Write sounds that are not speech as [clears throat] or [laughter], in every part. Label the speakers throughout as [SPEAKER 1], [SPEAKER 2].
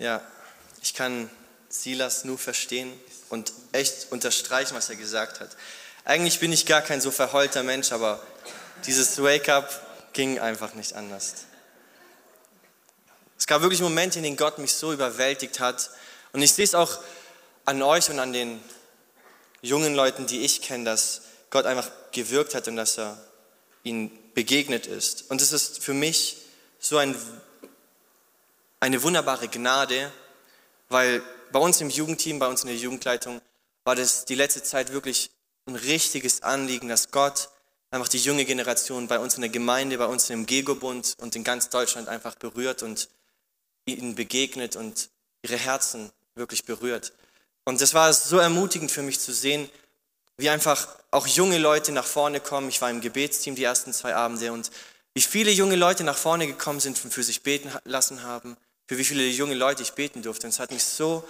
[SPEAKER 1] Ja, ich kann Silas nur verstehen und echt unterstreichen, was er gesagt hat. Eigentlich bin ich gar kein so verheulter Mensch, aber dieses Wake-up ging einfach nicht anders. Es gab wirklich Momente, in denen Gott mich so überwältigt hat. Und ich sehe es auch an euch und an den jungen Leuten, die ich kenne, dass Gott einfach gewirkt hat und dass er ihnen begegnet ist. Und es ist für mich so ein eine wunderbare Gnade, weil bei uns im Jugendteam, bei uns in der Jugendleitung, war das die letzte Zeit wirklich ein richtiges Anliegen, dass Gott einfach die junge Generation bei uns in der Gemeinde, bei uns im Gegobund und in ganz Deutschland einfach berührt und ihnen begegnet und ihre Herzen wirklich berührt. Und das war so ermutigend für mich zu sehen, wie einfach auch junge Leute nach vorne kommen. Ich war im Gebetsteam die ersten zwei Abende und wie viele junge Leute nach vorne gekommen sind und für sich beten lassen haben, für wie viele junge Leute ich beten durfte. Und es hat mich so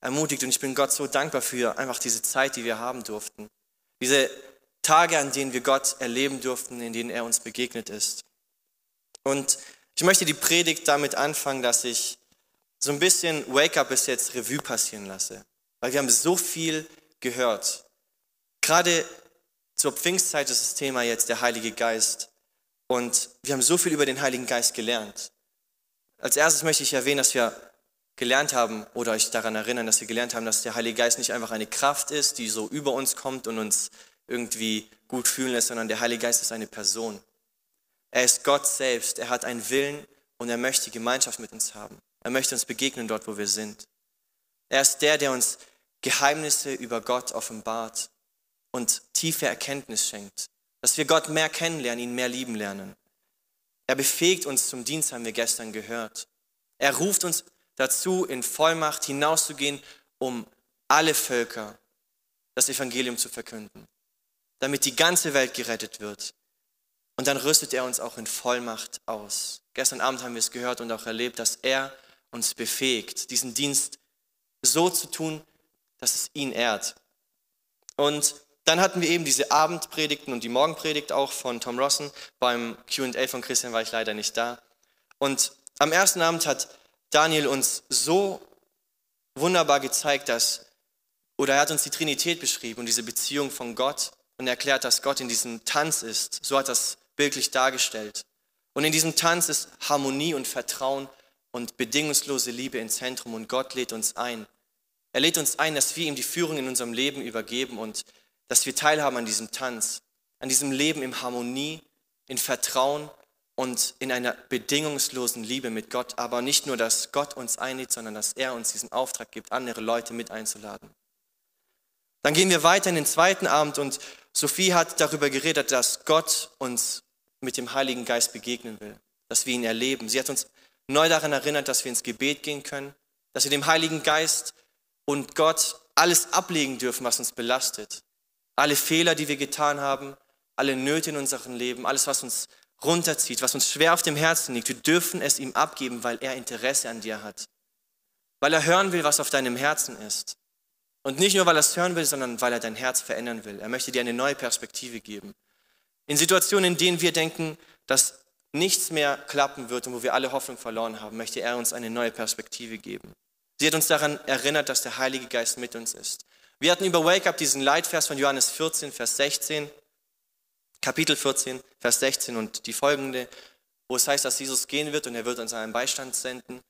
[SPEAKER 1] ermutigt und ich bin Gott so dankbar für einfach diese Zeit, die wir haben durften. Diese Tage, an denen wir Gott erleben durften, in denen er uns begegnet ist. Und ich möchte die Predigt damit anfangen, dass ich so ein bisschen Wake-up bis jetzt Revue passieren lasse. Weil wir haben so viel gehört. Gerade zur Pfingstzeit ist das Thema jetzt der Heilige Geist. Und wir haben so viel über den Heiligen Geist gelernt. Als erstes möchte ich erwähnen, dass wir gelernt haben oder euch daran erinnern, dass wir gelernt haben, dass der Heilige Geist nicht einfach eine Kraft ist, die so über uns kommt und uns irgendwie gut fühlen lässt, sondern der Heilige Geist ist eine Person. Er ist Gott selbst, er hat einen Willen und er möchte Gemeinschaft mit uns haben. Er möchte uns begegnen dort, wo wir sind. Er ist der, der uns Geheimnisse über Gott offenbart und tiefe Erkenntnis schenkt, dass wir Gott mehr kennenlernen, ihn mehr lieben lernen. Er befähigt uns zum Dienst, haben wir gestern gehört. Er ruft uns dazu, in Vollmacht hinauszugehen, um alle Völker das Evangelium zu verkünden, damit die ganze Welt gerettet wird. Und dann rüstet er uns auch in Vollmacht aus. Gestern Abend haben wir es gehört und auch erlebt, dass er uns befähigt, diesen Dienst so zu tun, dass es ihn ehrt. Und dann hatten wir eben diese Abendpredigten und die Morgenpredigt auch von Tom Rossen. Beim QA von Christian war ich leider nicht da. Und am ersten Abend hat Daniel uns so wunderbar gezeigt, dass, oder er hat uns die Trinität beschrieben und diese Beziehung von Gott und erklärt, dass Gott in diesem Tanz ist. So hat das bildlich dargestellt. Und in diesem Tanz ist Harmonie und Vertrauen und bedingungslose Liebe im Zentrum und Gott lädt uns ein. Er lädt uns ein, dass wir ihm die Führung in unserem Leben übergeben und dass wir teilhaben an diesem Tanz, an diesem Leben in Harmonie, in Vertrauen und in einer bedingungslosen Liebe mit Gott. Aber nicht nur, dass Gott uns einlädt, sondern dass er uns diesen Auftrag gibt, andere Leute mit einzuladen. Dann gehen wir weiter in den zweiten Abend und Sophie hat darüber geredet, dass Gott uns mit dem Heiligen Geist begegnen will, dass wir ihn erleben. Sie hat uns neu daran erinnert, dass wir ins Gebet gehen können, dass wir dem Heiligen Geist und Gott alles ablegen dürfen, was uns belastet. Alle Fehler, die wir getan haben, alle Nöte in unserem Leben, alles, was uns runterzieht, was uns schwer auf dem Herzen liegt, wir dürfen es ihm abgeben, weil er Interesse an dir hat. Weil er hören will, was auf deinem Herzen ist. Und nicht nur, weil er es hören will, sondern weil er dein Herz verändern will. Er möchte dir eine neue Perspektive geben. In Situationen, in denen wir denken, dass nichts mehr klappen wird und wo wir alle Hoffnung verloren haben, möchte er uns eine neue Perspektive geben. Sie hat uns daran erinnert, dass der Heilige Geist mit uns ist. Wir hatten über Wake Up diesen Leitvers von Johannes 14, Vers 16, Kapitel 14, Vers 16 und die folgende, wo es heißt, dass Jesus gehen wird und er wird uns einen Beistand senden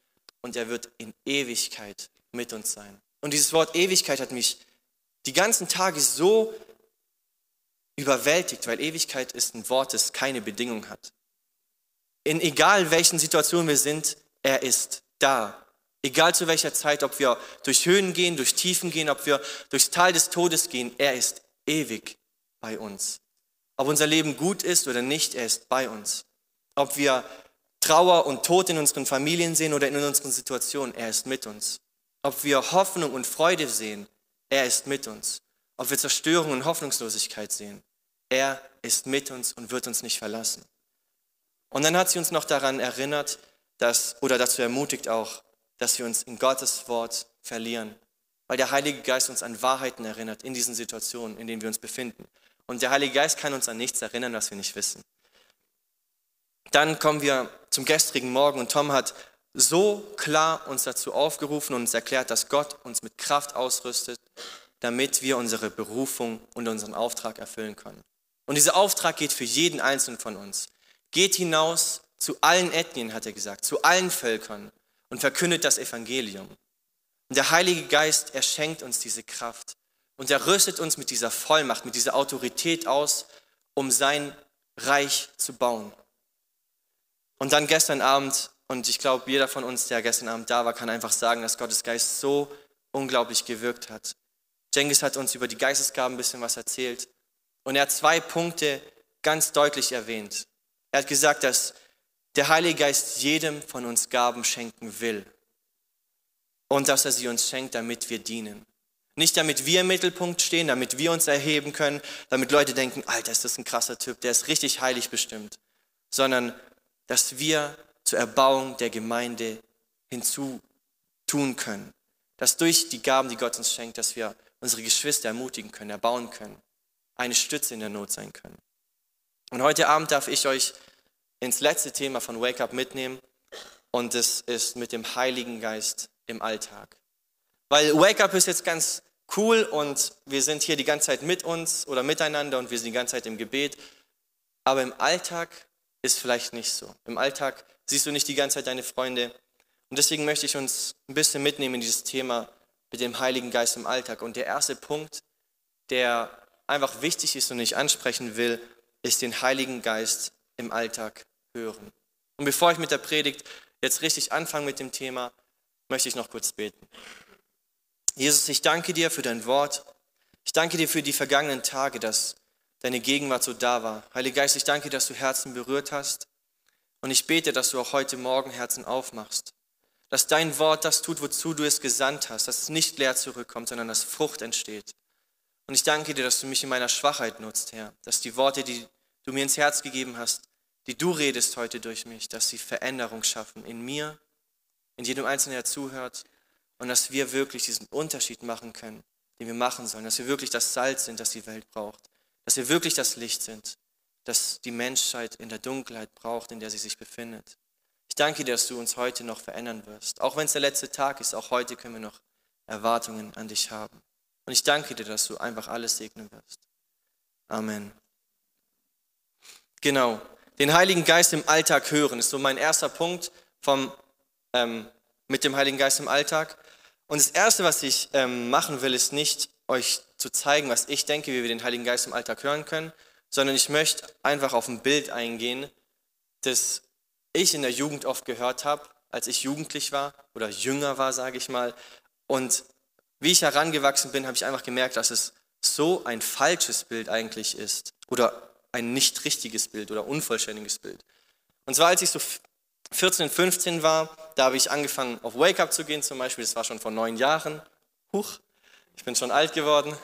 [SPEAKER 1] und er wird in Ewigkeit mit uns sein. Und dieses Wort Ewigkeit hat mich die ganzen Tage so überwältigt, weil Ewigkeit ist ein Wort, das keine Bedingung hat. In egal welchen Situationen wir sind, er ist da. Egal zu welcher Zeit, ob wir durch Höhen gehen, durch Tiefen gehen, ob wir durchs Tal des Todes gehen, er ist ewig bei uns. Ob unser Leben gut ist oder nicht, er ist bei uns. Ob wir Trauer und Tod in unseren Familien sehen oder in unseren Situationen, er ist mit uns. Ob wir Hoffnung und Freude sehen, er ist mit uns. Ob wir Zerstörung und Hoffnungslosigkeit sehen, er ist mit uns und wird uns nicht verlassen. Und dann hat sie uns noch daran erinnert, dass, oder dazu ermutigt auch, dass wir uns in Gottes Wort verlieren, weil der Heilige Geist uns an Wahrheiten erinnert in diesen Situationen, in denen wir uns befinden. Und der Heilige Geist kann uns an nichts erinnern, was wir nicht wissen. Dann kommen wir zum gestrigen Morgen und Tom hat so klar uns dazu aufgerufen und uns erklärt, dass Gott uns mit Kraft ausrüstet, damit wir unsere Berufung und unseren Auftrag erfüllen können. Und dieser Auftrag geht für jeden Einzelnen von uns. Geht hinaus zu allen Ethnien, hat er gesagt, zu allen Völkern und verkündet das Evangelium. Und der Heilige Geist, er schenkt uns diese Kraft und er rüstet uns mit dieser Vollmacht, mit dieser Autorität aus, um sein Reich zu bauen. Und dann gestern Abend, und ich glaube, jeder von uns, der gestern Abend da war, kann einfach sagen, dass Gottes Geist so unglaublich gewirkt hat. Jengis hat uns über die Geistesgaben ein bisschen was erzählt. Und er hat zwei Punkte ganz deutlich erwähnt. Er hat gesagt, dass der Heilige Geist jedem von uns Gaben schenken will. Und dass er sie uns schenkt, damit wir dienen. Nicht damit wir im Mittelpunkt stehen, damit wir uns erheben können, damit Leute denken, Alter, ist das ein krasser Typ, der ist richtig heilig bestimmt, sondern dass wir zur Erbauung der Gemeinde hinzutun können. Dass durch die Gaben, die Gott uns schenkt, dass wir unsere Geschwister ermutigen können, erbauen können, eine Stütze in der Not sein können. Und heute Abend darf ich euch ins letzte Thema von Wake Up mitnehmen und es ist mit dem Heiligen Geist im Alltag. Weil Wake Up ist jetzt ganz cool und wir sind hier die ganze Zeit mit uns oder miteinander und wir sind die ganze Zeit im Gebet, aber im Alltag ist vielleicht nicht so. Im Alltag siehst du nicht die ganze Zeit deine Freunde und deswegen möchte ich uns ein bisschen mitnehmen in dieses Thema mit dem Heiligen Geist im Alltag. Und der erste Punkt, der einfach wichtig ist und ich ansprechen will, ist den Heiligen Geist im Alltag hören. Und bevor ich mit der Predigt jetzt richtig anfange mit dem Thema, möchte ich noch kurz beten. Jesus, ich danke dir für dein Wort. Ich danke dir für die vergangenen Tage, dass deine Gegenwart so da war. Heiliger Geist, ich danke dass du Herzen berührt hast. Und ich bete, dass du auch heute Morgen Herzen aufmachst. Dass dein Wort das tut, wozu du es gesandt hast. Dass es nicht leer zurückkommt, sondern dass Frucht entsteht. Und ich danke dir, dass du mich in meiner Schwachheit nutzt, Herr. Dass die Worte, die du mir ins Herz gegeben hast, die du redest heute durch mich, dass sie Veränderung schaffen in mir, in jedem Einzelnen, der zuhört und dass wir wirklich diesen Unterschied machen können, den wir machen sollen, dass wir wirklich das Salz sind, das die Welt braucht, dass wir wirklich das Licht sind, das die Menschheit in der Dunkelheit braucht, in der sie sich befindet. Ich danke dir, dass du uns heute noch verändern wirst. Auch wenn es der letzte Tag ist, auch heute können wir noch Erwartungen an dich haben. Und ich danke dir, dass du einfach alles segnen wirst. Amen. Genau den Heiligen Geist im Alltag hören, ist so mein erster Punkt vom, ähm, mit dem Heiligen Geist im Alltag. Und das Erste, was ich ähm, machen will, ist nicht euch zu zeigen, was ich denke, wie wir den Heiligen Geist im Alltag hören können, sondern ich möchte einfach auf ein Bild eingehen, das ich in der Jugend oft gehört habe, als ich jugendlich war oder jünger war, sage ich mal. Und wie ich herangewachsen bin, habe ich einfach gemerkt, dass es so ein falsches Bild eigentlich ist oder ein nicht richtiges Bild oder unvollständiges Bild. Und zwar als ich so 14, 15 war, da habe ich angefangen auf Wake Up zu gehen zum Beispiel, das war schon vor neun Jahren. Huch, ich bin schon alt geworden.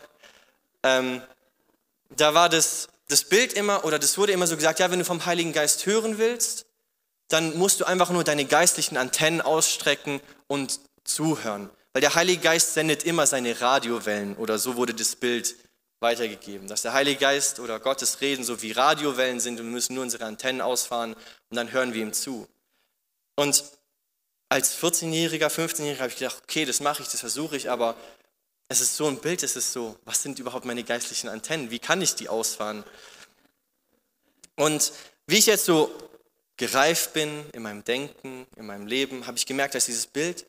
[SPEAKER 1] Ähm, da war das, das Bild immer, oder das wurde immer so gesagt, ja, wenn du vom Heiligen Geist hören willst, dann musst du einfach nur deine geistlichen Antennen ausstrecken und zuhören. Weil der Heilige Geist sendet immer seine Radiowellen, oder so wurde das Bild weitergegeben. Dass der Heilige Geist oder Gottes Reden so wie Radiowellen sind und wir müssen nur unsere Antennen ausfahren und dann hören wir ihm zu. Und als 14-Jähriger, 15-Jähriger habe ich gedacht, okay, das mache ich, das versuche ich, aber es ist so ein Bild, es ist so, was sind überhaupt meine geistlichen Antennen? Wie kann ich die ausfahren? Und wie ich jetzt so gereift bin in meinem Denken, in meinem Leben, habe ich gemerkt, dass dieses Bild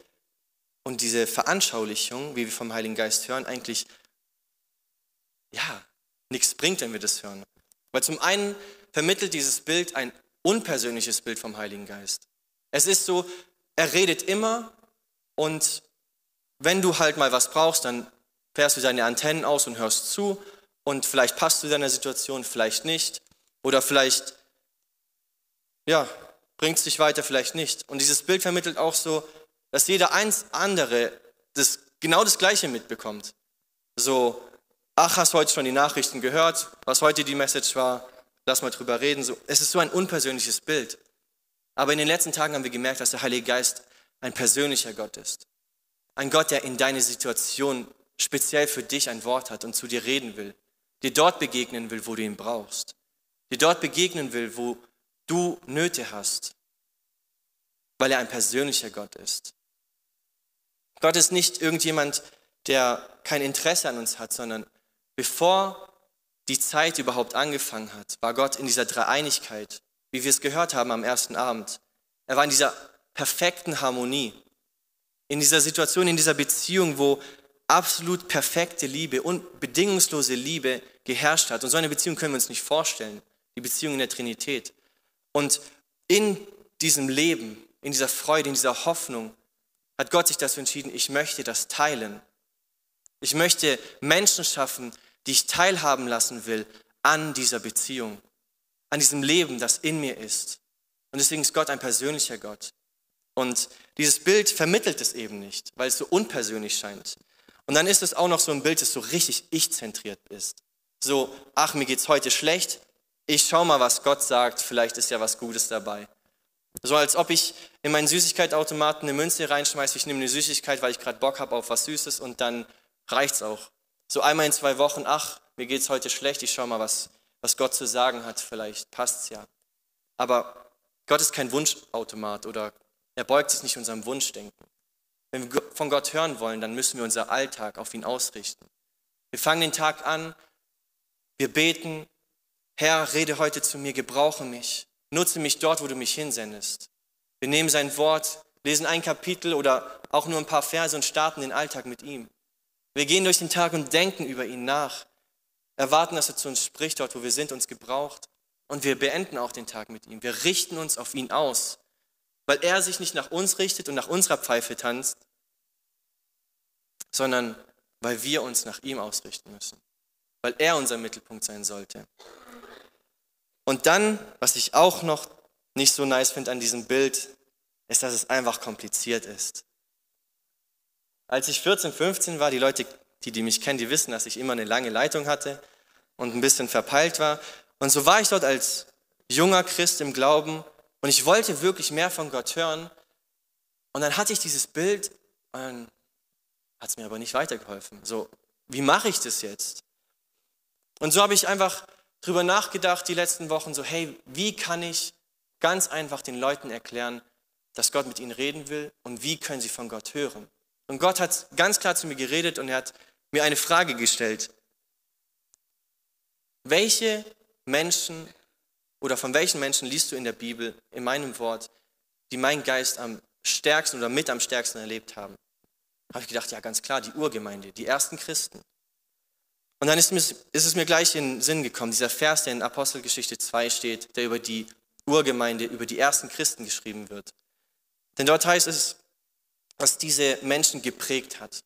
[SPEAKER 1] und diese Veranschaulichung, wie wir vom Heiligen Geist hören, eigentlich ja, nichts bringt, wenn wir das hören. Weil zum einen vermittelt dieses Bild ein unpersönliches Bild vom Heiligen Geist. Es ist so, er redet immer und wenn du halt mal was brauchst, dann fährst du deine Antennen aus und hörst zu und vielleicht passt du deiner Situation, vielleicht nicht oder vielleicht, ja, bringt es dich weiter, vielleicht nicht. Und dieses Bild vermittelt auch so, dass jeder eins andere das, genau das Gleiche mitbekommt. So, ach, hast heute schon die Nachrichten gehört, was heute die Message war, lass mal drüber reden. So, es ist so ein unpersönliches Bild. Aber in den letzten Tagen haben wir gemerkt, dass der Heilige Geist ein persönlicher Gott ist. Ein Gott, der in deine Situation speziell für dich ein Wort hat und zu dir reden will. Dir dort begegnen will, wo du ihn brauchst. Dir dort begegnen will, wo du Nöte hast. Weil er ein persönlicher Gott ist. Gott ist nicht irgendjemand, der kein Interesse an uns hat, sondern bevor die Zeit überhaupt angefangen hat, war Gott in dieser Dreieinigkeit, wie wir es gehört haben am ersten Abend. Er war in dieser perfekten Harmonie, in dieser Situation, in dieser Beziehung, wo absolut perfekte Liebe und bedingungslose Liebe geherrscht hat. Und so eine Beziehung können wir uns nicht vorstellen, die Beziehung in der Trinität. Und in diesem Leben, in dieser Freude, in dieser Hoffnung, hat Gott sich dazu entschieden, ich möchte das teilen. Ich möchte Menschen schaffen, die ich teilhaben lassen will an dieser Beziehung, an diesem Leben, das in mir ist. Und deswegen ist Gott ein persönlicher Gott. Und dieses Bild vermittelt es eben nicht, weil es so unpersönlich scheint. Und dann ist es auch noch so ein Bild, das so richtig ich-zentriert ist. So, ach, mir geht's heute schlecht. Ich schau mal, was Gott sagt. Vielleicht ist ja was Gutes dabei. So als ob ich in meinen Süßigkeitsautomaten eine Münze reinschmeiße. Ich nehme eine Süßigkeit, weil ich gerade Bock habe auf was Süßes und dann reicht's auch. So einmal in zwei Wochen, ach, mir geht's heute schlecht. Ich schau mal, was, was Gott zu sagen hat. Vielleicht passt's ja. Aber Gott ist kein Wunschautomat oder er beugt sich nicht unserem Wunschdenken. Wenn wir von Gott hören wollen, dann müssen wir unser Alltag auf ihn ausrichten. Wir fangen den Tag an, wir beten, Herr, rede heute zu mir, gebrauche mich, nutze mich dort, wo du mich hinsendest. Wir nehmen sein Wort, lesen ein Kapitel oder auch nur ein paar Verse und starten den Alltag mit ihm. Wir gehen durch den Tag und denken über ihn nach, erwarten, dass er zu uns spricht, dort, wo wir sind, uns gebraucht. Und wir beenden auch den Tag mit ihm. Wir richten uns auf ihn aus weil er sich nicht nach uns richtet und nach unserer Pfeife tanzt, sondern weil wir uns nach ihm ausrichten müssen, weil er unser Mittelpunkt sein sollte. Und dann, was ich auch noch nicht so nice finde an diesem Bild, ist, dass es einfach kompliziert ist. Als ich 14, 15 war, die Leute, die, die mich kennen, die wissen, dass ich immer eine lange Leitung hatte und ein bisschen verpeilt war. Und so war ich dort als junger Christ im Glauben und ich wollte wirklich mehr von Gott hören. Und dann hatte ich dieses Bild und hat es mir aber nicht weitergeholfen. So, wie mache ich das jetzt? Und so habe ich einfach drüber nachgedacht die letzten Wochen, so, hey, wie kann ich ganz einfach den Leuten erklären, dass Gott mit ihnen reden will und wie können sie von Gott hören? Und Gott hat ganz klar zu mir geredet und er hat mir eine Frage gestellt. Welche Menschen oder von welchen Menschen liest du in der Bibel, in meinem Wort, die mein Geist am stärksten oder mit am stärksten erlebt haben? Habe ich gedacht, ja, ganz klar, die Urgemeinde, die ersten Christen. Und dann ist, ist es mir gleich in den Sinn gekommen, dieser Vers, der in Apostelgeschichte 2 steht, der über die Urgemeinde, über die ersten Christen geschrieben wird. Denn dort heißt es, was diese Menschen geprägt hat,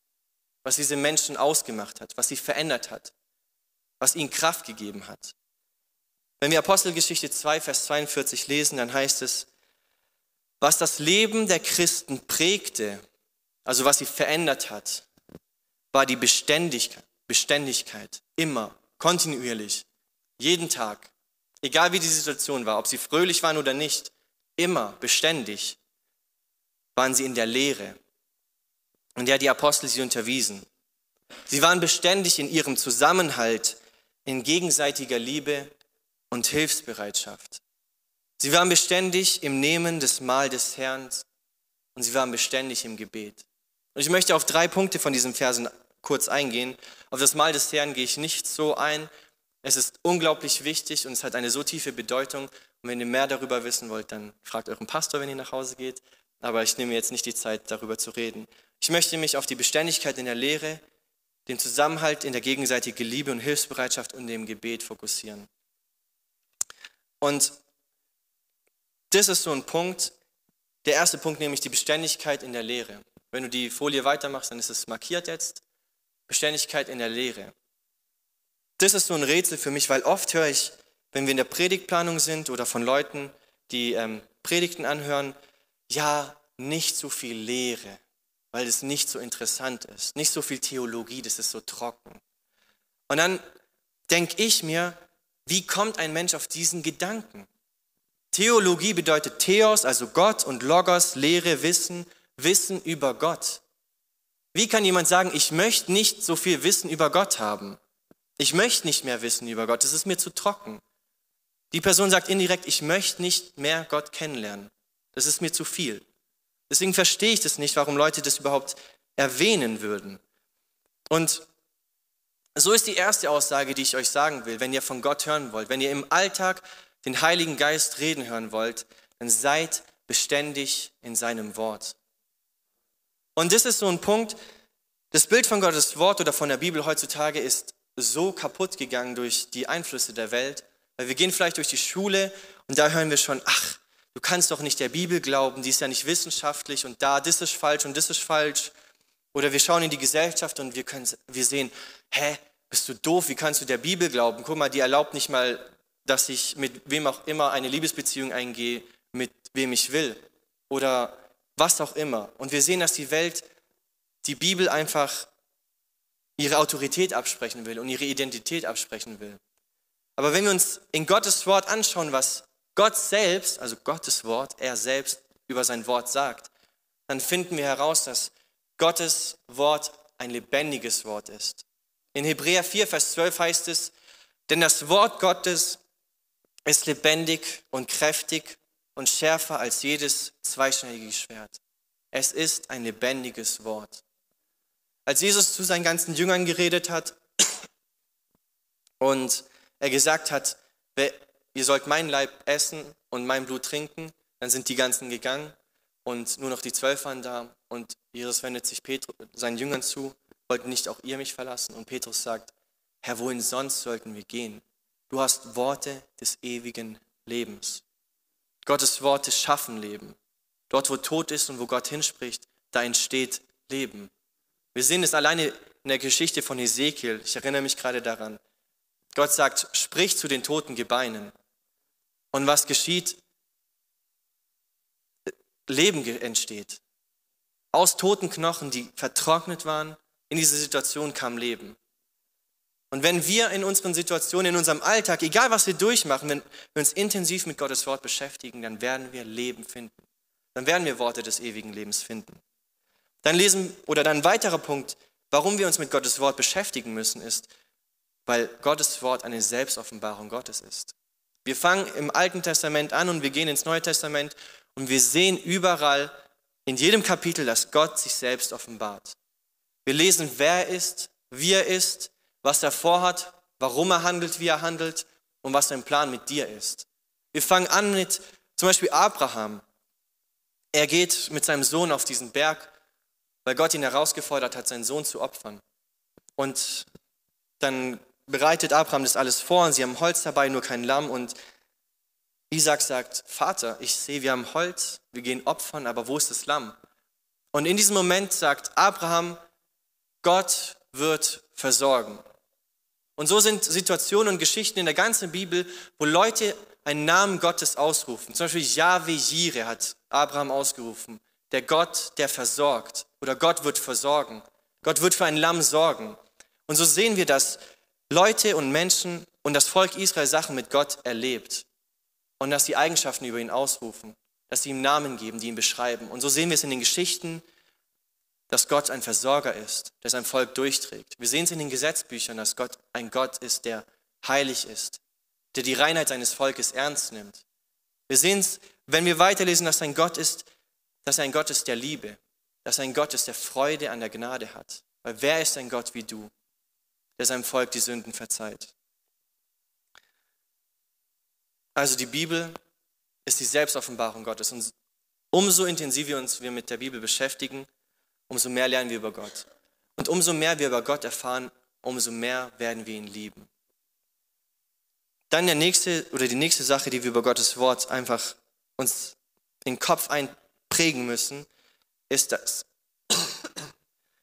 [SPEAKER 1] was diese Menschen ausgemacht hat, was sie verändert hat, was ihnen Kraft gegeben hat. Wenn wir Apostelgeschichte 2, Vers 42 lesen, dann heißt es, was das Leben der Christen prägte, also was sie verändert hat, war die Beständigkeit, Beständigkeit, immer, kontinuierlich, jeden Tag, egal wie die Situation war, ob sie fröhlich waren oder nicht, immer, beständig, waren sie in der Lehre, in der die Apostel sie unterwiesen. Sie waren beständig in ihrem Zusammenhalt, in gegenseitiger Liebe und Hilfsbereitschaft. Sie waren beständig im Nehmen des Mahl des Herrn und sie waren beständig im Gebet. Und ich möchte auf drei Punkte von diesen Versen kurz eingehen. Auf das Mahl des Herrn gehe ich nicht so ein. Es ist unglaublich wichtig und es hat eine so tiefe Bedeutung. Und wenn ihr mehr darüber wissen wollt, dann fragt euren Pastor, wenn ihr nach Hause geht. Aber ich nehme jetzt nicht die Zeit, darüber zu reden. Ich möchte mich auf die Beständigkeit in der Lehre, den Zusammenhalt in der gegenseitigen Liebe und Hilfsbereitschaft und dem Gebet fokussieren. Und das ist so ein Punkt, der erste Punkt, nämlich die Beständigkeit in der Lehre. Wenn du die Folie weitermachst, dann ist es markiert jetzt. Beständigkeit in der Lehre. Das ist so ein Rätsel für mich, weil oft höre ich, wenn wir in der Predigtplanung sind oder von Leuten, die ähm, Predigten anhören, ja, nicht so viel Lehre, weil es nicht so interessant ist. Nicht so viel Theologie, das ist so trocken. Und dann denke ich mir, wie kommt ein Mensch auf diesen Gedanken? Theologie bedeutet Theos, also Gott, und Logos, Lehre, Wissen, Wissen über Gott. Wie kann jemand sagen, ich möchte nicht so viel Wissen über Gott haben? Ich möchte nicht mehr wissen über Gott, das ist mir zu trocken. Die Person sagt indirekt, ich möchte nicht mehr Gott kennenlernen. Das ist mir zu viel. Deswegen verstehe ich das nicht, warum Leute das überhaupt erwähnen würden. Und so ist die erste Aussage, die ich euch sagen will, wenn ihr von Gott hören wollt, wenn ihr im Alltag den Heiligen Geist reden hören wollt, dann seid beständig in seinem Wort. Und das ist so ein Punkt, das Bild von Gottes Wort oder von der Bibel heutzutage ist so kaputt gegangen durch die Einflüsse der Welt, weil wir gehen vielleicht durch die Schule und da hören wir schon, ach, du kannst doch nicht der Bibel glauben, die ist ja nicht wissenschaftlich und da, das ist falsch und das ist falsch. Oder wir schauen in die Gesellschaft und wir, können, wir sehen, hä, bist du doof, wie kannst du der Bibel glauben? Guck mal, die erlaubt nicht mal, dass ich mit wem auch immer eine Liebesbeziehung eingehe, mit wem ich will. Oder was auch immer. Und wir sehen, dass die Welt die Bibel einfach ihre Autorität absprechen will und ihre Identität absprechen will. Aber wenn wir uns in Gottes Wort anschauen, was Gott selbst, also Gottes Wort, er selbst über sein Wort sagt, dann finden wir heraus, dass Gottes Wort ein lebendiges Wort ist. In Hebräer 4, Vers 12 heißt es, denn das Wort Gottes ist lebendig und kräftig und schärfer als jedes zweischneidige Schwert. Es ist ein lebendiges Wort. Als Jesus zu seinen ganzen Jüngern geredet hat und er gesagt hat, ihr sollt mein Leib essen und mein Blut trinken, dann sind die ganzen gegangen und nur noch die Zwölf waren da und Jesus wendet sich Petrus, seinen Jüngern zu, wollt nicht auch ihr mich verlassen? Und Petrus sagt, Herr, wohin sonst sollten wir gehen? Du hast Worte des ewigen Lebens. Gottes Worte schaffen Leben. Dort, wo Tod ist und wo Gott hinspricht, da entsteht Leben. Wir sehen es alleine in der Geschichte von Ezekiel. Ich erinnere mich gerade daran. Gott sagt, sprich zu den toten Gebeinen. Und was geschieht? Leben entsteht. Aus toten Knochen, die vertrocknet waren, in diese Situation kam Leben. Und wenn wir in unseren Situationen, in unserem Alltag, egal was wir durchmachen, wenn wir uns intensiv mit Gottes Wort beschäftigen, dann werden wir Leben finden. Dann werden wir Worte des ewigen Lebens finden. Dann lesen, oder dann ein weiterer Punkt, warum wir uns mit Gottes Wort beschäftigen müssen, ist, weil Gottes Wort eine Selbstoffenbarung Gottes ist. Wir fangen im Alten Testament an und wir gehen ins Neue Testament und wir sehen überall in jedem Kapitel, dass Gott sich selbst offenbart. Wir lesen, wer er ist, wie er ist, was er vorhat, warum er handelt, wie er handelt und was sein Plan mit dir ist. Wir fangen an mit zum Beispiel Abraham. Er geht mit seinem Sohn auf diesen Berg, weil Gott ihn herausgefordert hat, seinen Sohn zu opfern. Und dann bereitet Abraham das alles vor und sie haben Holz dabei, nur kein Lamm. Und Isaac sagt, Vater, ich sehe, wir haben Holz, wir gehen opfern, aber wo ist das Lamm? Und in diesem Moment sagt Abraham, Gott wird versorgen. Und so sind Situationen und Geschichten in der ganzen Bibel, wo Leute einen Namen Gottes ausrufen. Zum Beispiel Yahweh Jireh hat Abraham ausgerufen. Der Gott, der versorgt. Oder Gott wird versorgen. Gott wird für ein Lamm sorgen. Und so sehen wir, dass Leute und Menschen und das Volk Israel Sachen mit Gott erlebt. Und dass sie Eigenschaften über ihn ausrufen. Dass sie ihm Namen geben, die ihn beschreiben. Und so sehen wir es in den Geschichten dass Gott ein Versorger ist, der sein Volk durchträgt. Wir sehen es in den Gesetzbüchern, dass Gott ein Gott ist, der heilig ist, der die Reinheit seines Volkes ernst nimmt. Wir sehen es, wenn wir weiterlesen, dass ein Gott ist, dass er ein Gott ist der Liebe, dass er ein Gott ist, der Freude an der Gnade hat. Weil wer ist ein Gott wie du, der seinem Volk die Sünden verzeiht? Also die Bibel ist die Selbstoffenbarung Gottes. Und umso intensiver uns wir mit der Bibel beschäftigen, umso mehr lernen wir über Gott. Und umso mehr wir über Gott erfahren, umso mehr werden wir ihn lieben. Dann der nächste oder die nächste Sache, die wir über Gottes Wort einfach uns in den Kopf einprägen müssen, ist das, [coughs]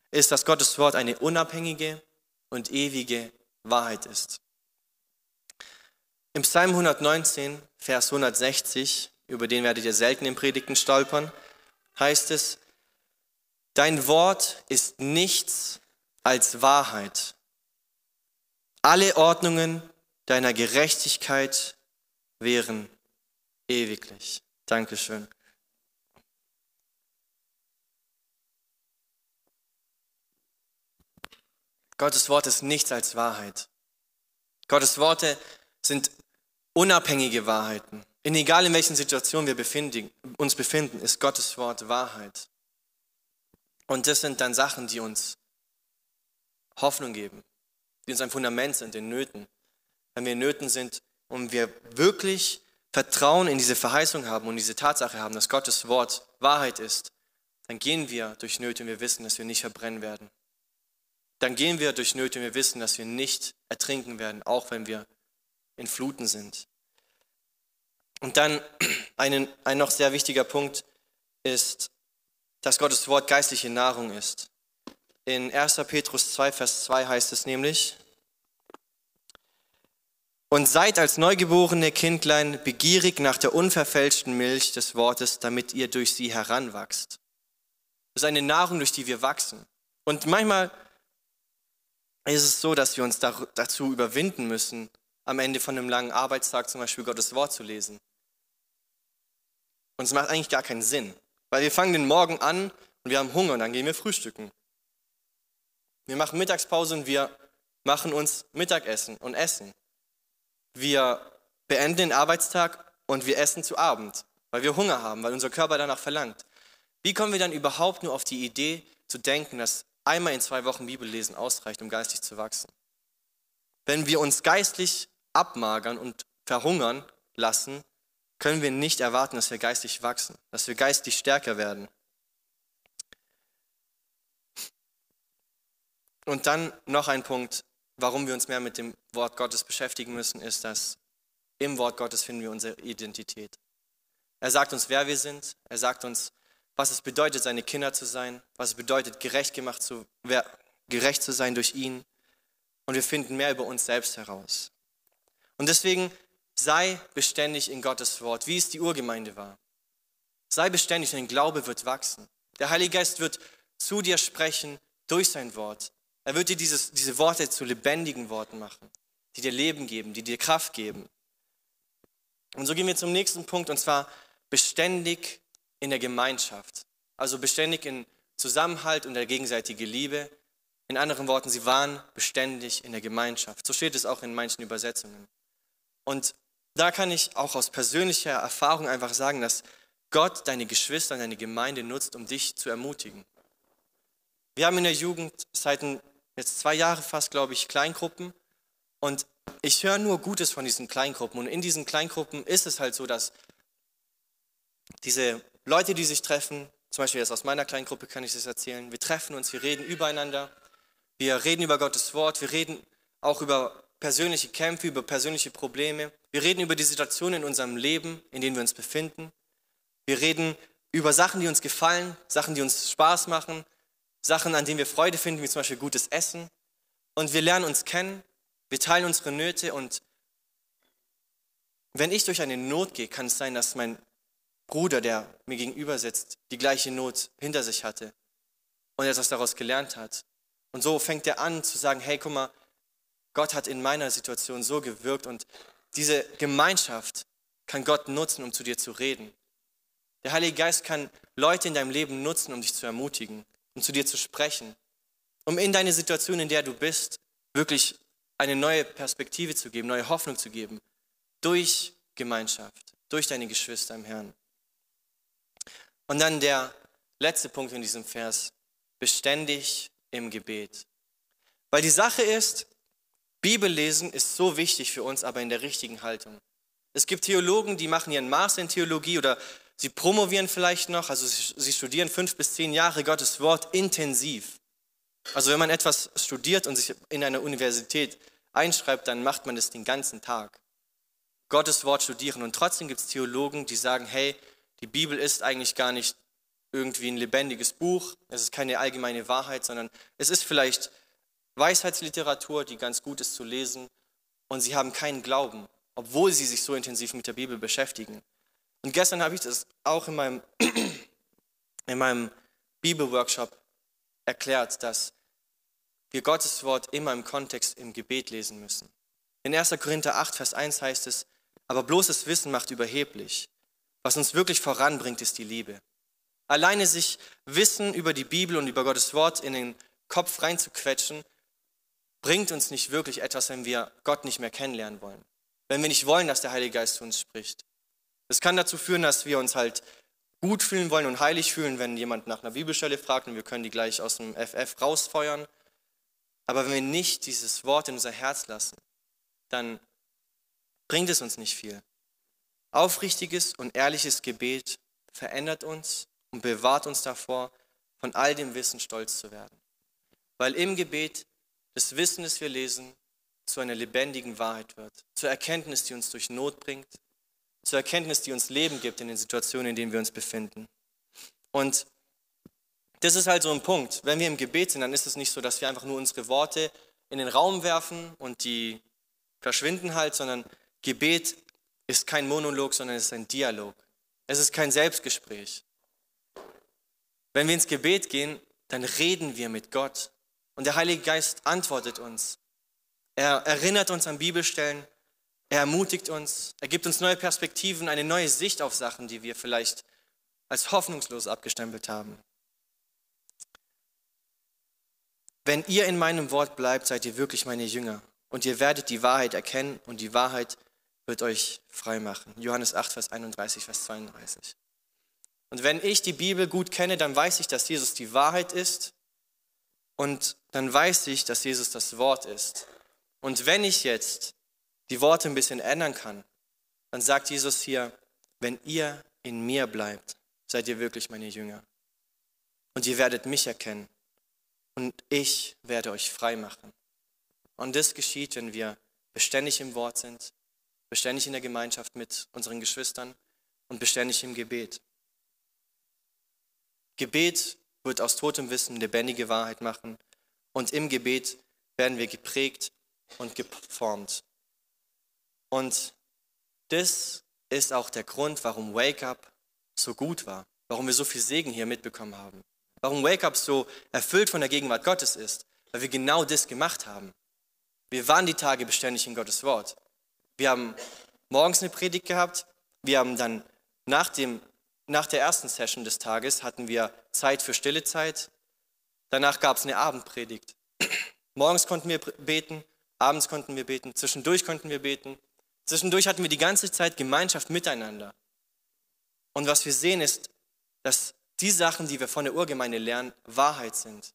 [SPEAKER 1] ist, dass Gottes Wort eine unabhängige und ewige Wahrheit ist. Im Psalm 119, Vers 160, über den werdet ihr selten in Predigten stolpern, heißt es, Dein Wort ist nichts als Wahrheit. Alle Ordnungen deiner Gerechtigkeit wären ewiglich. Dankeschön. Gottes Wort ist nichts als Wahrheit. Gottes Worte sind unabhängige Wahrheiten. In egal in welchen Situationen wir uns befinden, ist Gottes Wort Wahrheit. Und das sind dann Sachen, die uns Hoffnung geben, die uns ein Fundament sind in Nöten. Wenn wir in Nöten sind und wir wirklich Vertrauen in diese Verheißung haben und diese Tatsache haben, dass Gottes Wort Wahrheit ist, dann gehen wir durch Nöte und wir wissen, dass wir nicht verbrennen werden. Dann gehen wir durch Nöte und wir wissen, dass wir nicht ertrinken werden, auch wenn wir in Fluten sind. Und dann [clears throat] ein, ein noch sehr wichtiger Punkt ist, dass Gottes Wort geistliche Nahrung ist. In 1. Petrus 2, Vers 2 heißt es nämlich, und seid als neugeborene Kindlein begierig nach der unverfälschten Milch des Wortes, damit ihr durch sie heranwachst. Das ist eine Nahrung, durch die wir wachsen. Und manchmal ist es so, dass wir uns dazu überwinden müssen, am Ende von einem langen Arbeitstag zum Beispiel Gottes Wort zu lesen. Und es macht eigentlich gar keinen Sinn, weil wir fangen den Morgen an und wir haben Hunger und dann gehen wir frühstücken. Wir machen Mittagspause und wir machen uns Mittagessen und essen. Wir beenden den Arbeitstag und wir essen zu Abend, weil wir Hunger haben, weil unser Körper danach verlangt. Wie kommen wir dann überhaupt nur auf die Idee zu denken, dass einmal in zwei Wochen Bibellesen ausreicht, um geistig zu wachsen? Wenn wir uns geistlich abmagern und verhungern lassen, können wir nicht erwarten, dass wir geistig wachsen, dass wir geistig stärker werden. Und dann noch ein Punkt, warum wir uns mehr mit dem Wort Gottes beschäftigen müssen, ist, dass im Wort Gottes finden wir unsere Identität. Er sagt uns, wer wir sind. Er sagt uns, was es bedeutet, seine Kinder zu sein, was es bedeutet, gerecht gemacht zu, gerecht zu sein durch ihn. Und wir finden mehr über uns selbst heraus. Und deswegen sei beständig in Gottes Wort, wie es die Urgemeinde war. Sei beständig, dein Glaube wird wachsen. Der Heilige Geist wird zu dir sprechen durch sein Wort. Er wird dir dieses, diese Worte zu lebendigen Worten machen, die dir Leben geben, die dir Kraft geben. Und so gehen wir zum nächsten Punkt, und zwar beständig in der Gemeinschaft. Also beständig in Zusammenhalt und der gegenseitigen Liebe. In anderen Worten, sie waren beständig in der Gemeinschaft. So steht es auch in manchen Übersetzungen. Und da kann ich auch aus persönlicher Erfahrung einfach sagen, dass Gott deine Geschwister und deine Gemeinde nutzt, um dich zu ermutigen. Wir haben in der Jugend seit jetzt zwei Jahre fast, glaube ich, Kleingruppen. Und ich höre nur Gutes von diesen Kleingruppen. Und in diesen Kleingruppen ist es halt so, dass diese Leute, die sich treffen, zum Beispiel jetzt aus meiner Kleingruppe kann ich das erzählen, wir treffen uns, wir reden übereinander, wir reden über Gottes Wort, wir reden auch über persönliche Kämpfe, über persönliche Probleme, wir reden über die Situation in unserem Leben, in denen wir uns befinden, wir reden über Sachen, die uns gefallen, Sachen, die uns Spaß machen, Sachen, an denen wir Freude finden, wie zum Beispiel gutes Essen. Und wir lernen uns kennen, wir teilen unsere Nöte. Und wenn ich durch eine Not gehe, kann es sein, dass mein Bruder, der mir gegenüber sitzt, die gleiche Not hinter sich hatte und etwas daraus gelernt hat. Und so fängt er an zu sagen, hey, guck mal, Gott hat in meiner Situation so gewirkt und diese Gemeinschaft kann Gott nutzen, um zu dir zu reden. Der Heilige Geist kann Leute in deinem Leben nutzen, um dich zu ermutigen um zu dir zu sprechen, um in deine Situation, in der du bist, wirklich eine neue Perspektive zu geben, neue Hoffnung zu geben, durch Gemeinschaft, durch deine Geschwister im Herrn. Und dann der letzte Punkt in diesem Vers, beständig im Gebet. Weil die Sache ist, Bibellesen ist so wichtig für uns, aber in der richtigen Haltung. Es gibt Theologen, die machen ihren Master in Theologie oder Sie promovieren vielleicht noch, also sie studieren fünf bis zehn Jahre Gottes Wort intensiv. Also wenn man etwas studiert und sich in einer Universität einschreibt, dann macht man das den ganzen Tag. Gottes Wort studieren. Und trotzdem gibt es Theologen, die sagen, hey, die Bibel ist eigentlich gar nicht irgendwie ein lebendiges Buch, es ist keine allgemeine Wahrheit, sondern es ist vielleicht Weisheitsliteratur, die ganz gut ist zu lesen. Und sie haben keinen Glauben, obwohl sie sich so intensiv mit der Bibel beschäftigen. Und gestern habe ich das auch in meinem, [clears throat] in meinem Bibelworkshop erklärt, dass wir Gottes Wort immer im Kontext im Gebet lesen müssen. In 1. Korinther 8, Vers 1 heißt es, aber bloßes Wissen macht überheblich. Was uns wirklich voranbringt, ist die Liebe. Alleine sich Wissen über die Bibel und über Gottes Wort in den Kopf reinzuquetschen, bringt uns nicht wirklich etwas, wenn wir Gott nicht mehr kennenlernen wollen. Wenn wir nicht wollen, dass der Heilige Geist zu uns spricht. Es kann dazu führen, dass wir uns halt gut fühlen wollen und heilig fühlen, wenn jemand nach einer Bibelstelle fragt und wir können die gleich aus dem FF rausfeuern. Aber wenn wir nicht dieses Wort in unser Herz lassen, dann bringt es uns nicht viel. Aufrichtiges und ehrliches Gebet verändert uns und bewahrt uns davor, von all dem Wissen stolz zu werden. Weil im Gebet das Wissen, das wir lesen, zu einer lebendigen Wahrheit wird, zur Erkenntnis, die uns durch Not bringt, zur Erkenntnis, die uns Leben gibt in den Situationen, in denen wir uns befinden. Und das ist halt so ein Punkt. Wenn wir im Gebet sind, dann ist es nicht so, dass wir einfach nur unsere Worte in den Raum werfen und die verschwinden halt, sondern Gebet ist kein Monolog, sondern es ist ein Dialog. Es ist kein Selbstgespräch. Wenn wir ins Gebet gehen, dann reden wir mit Gott. Und der Heilige Geist antwortet uns. Er erinnert uns an Bibelstellen, er ermutigt uns, er gibt uns neue Perspektiven, eine neue Sicht auf Sachen, die wir vielleicht als hoffnungslos abgestempelt haben. Wenn ihr in meinem Wort bleibt, seid ihr wirklich meine Jünger und ihr werdet die Wahrheit erkennen und die Wahrheit wird euch frei machen. Johannes 8, Vers 31, Vers 32. Und wenn ich die Bibel gut kenne, dann weiß ich, dass Jesus die Wahrheit ist und dann weiß ich, dass Jesus das Wort ist. Und wenn ich jetzt die Worte ein bisschen ändern kann, dann sagt Jesus hier, wenn ihr in mir bleibt, seid ihr wirklich meine Jünger. Und ihr werdet mich erkennen. Und ich werde euch frei machen. Und das geschieht, wenn wir beständig im Wort sind, beständig in der Gemeinschaft mit unseren Geschwistern und beständig im Gebet. Gebet wird aus totem Wissen lebendige Wahrheit machen und im Gebet werden wir geprägt und geformt. Und das ist auch der Grund, warum Wake Up so gut war, warum wir so viel Segen hier mitbekommen haben, warum Wake Up so erfüllt von der Gegenwart Gottes ist, weil wir genau das gemacht haben. Wir waren die Tage beständig in Gottes Wort. Wir haben morgens eine Predigt gehabt, wir haben dann nach, dem, nach der ersten Session des Tages hatten wir Zeit für stille Zeit, danach gab es eine Abendpredigt. Morgens konnten wir beten, abends konnten wir beten, zwischendurch konnten wir beten, zwischendurch hatten wir die ganze Zeit Gemeinschaft miteinander. Und was wir sehen ist, dass die Sachen, die wir von der Urgemeinde lernen, Wahrheit sind.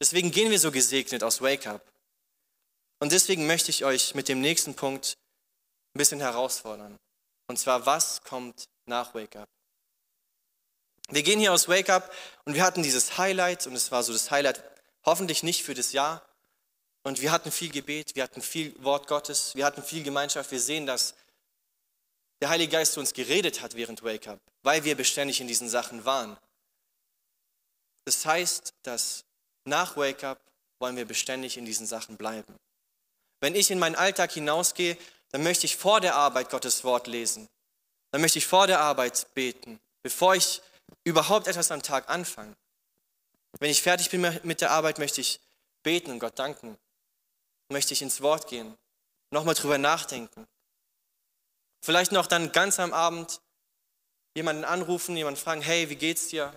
[SPEAKER 1] Deswegen gehen wir so gesegnet aus Wake Up. Und deswegen möchte ich euch mit dem nächsten Punkt ein bisschen herausfordern. Und zwar, was kommt nach Wake Up? Wir gehen hier aus Wake Up und wir hatten dieses Highlight und es war so das Highlight, hoffentlich nicht für das Jahr. Und wir hatten viel Gebet, wir hatten viel Wort Gottes, wir hatten viel Gemeinschaft. Wir sehen, dass der Heilige Geist zu uns geredet hat während Wake Up, weil wir beständig in diesen Sachen waren. Das heißt, dass nach Wake Up wollen wir beständig in diesen Sachen bleiben. Wenn ich in meinen Alltag hinausgehe, dann möchte ich vor der Arbeit Gottes Wort lesen. Dann möchte ich vor der Arbeit beten, bevor ich überhaupt etwas am Tag anfange. Wenn ich fertig bin mit der Arbeit, möchte ich beten und Gott danken. Möchte ich ins Wort gehen, nochmal drüber nachdenken. Vielleicht noch dann ganz am Abend jemanden anrufen, jemanden fragen, hey, wie geht's dir?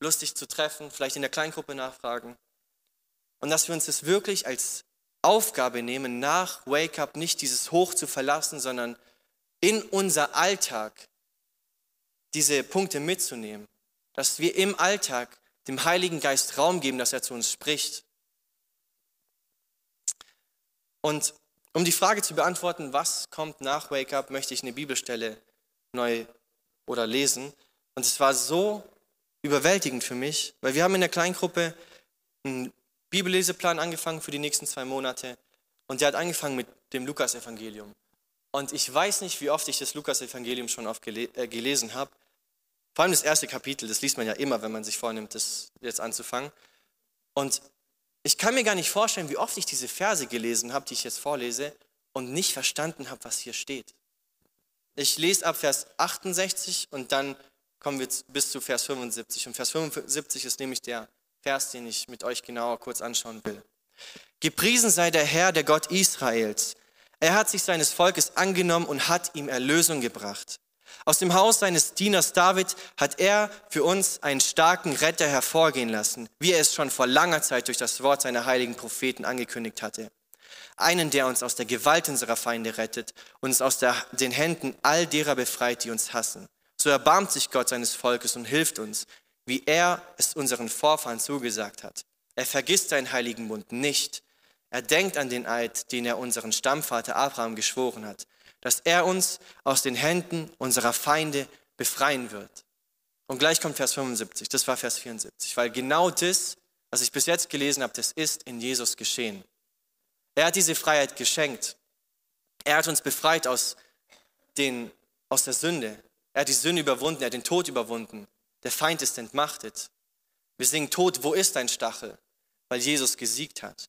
[SPEAKER 1] Lustig zu treffen, vielleicht in der Kleingruppe nachfragen. Und dass wir uns das wirklich als Aufgabe nehmen, nach Wake Up nicht dieses Hoch zu verlassen, sondern in unser Alltag diese Punkte mitzunehmen. Dass wir im Alltag dem Heiligen Geist Raum geben, dass er zu uns spricht. Und um die Frage zu beantworten, was kommt nach Wake Up, möchte ich eine Bibelstelle neu oder lesen. Und es war so überwältigend für mich, weil wir haben in der Kleingruppe einen Bibelleseplan angefangen für die nächsten zwei Monate und der hat angefangen mit dem Lukas-Evangelium. Und ich weiß nicht, wie oft ich das Lukas-Evangelium schon oft gele äh, gelesen habe. Vor allem das erste Kapitel, das liest man ja immer, wenn man sich vornimmt, das jetzt anzufangen. Und ich kann mir gar nicht vorstellen, wie oft ich diese Verse gelesen habe, die ich jetzt vorlese, und nicht verstanden habe, was hier steht. Ich lese ab Vers 68 und dann kommen wir bis zu Vers 75. Und Vers 75 ist nämlich der Vers, den ich mit euch genauer kurz anschauen will. Gepriesen sei der Herr, der Gott Israels. Er hat sich seines Volkes angenommen und hat ihm Erlösung gebracht. Aus dem Haus seines Dieners David hat er für uns einen starken Retter hervorgehen lassen, wie er es schon vor langer Zeit durch das Wort seiner heiligen Propheten angekündigt hatte. einen, der uns aus der Gewalt unserer Feinde rettet und uns aus der, den Händen all derer befreit, die uns hassen. So erbarmt sich Gott seines Volkes und hilft uns, wie er es unseren Vorfahren zugesagt hat. Er vergisst seinen heiligen Mund nicht. Er denkt an den Eid, den er unseren Stammvater Abraham geschworen hat, dass er uns aus den Händen unserer Feinde befreien wird. Und gleich kommt Vers 75, das war Vers 74, weil genau das, was ich bis jetzt gelesen habe, das ist in Jesus geschehen. Er hat diese Freiheit geschenkt. Er hat uns befreit aus, den, aus der Sünde. Er hat die Sünde überwunden, er hat den Tod überwunden. Der Feind ist entmachtet. Wir singen Tod, wo ist dein Stachel? Weil Jesus gesiegt hat.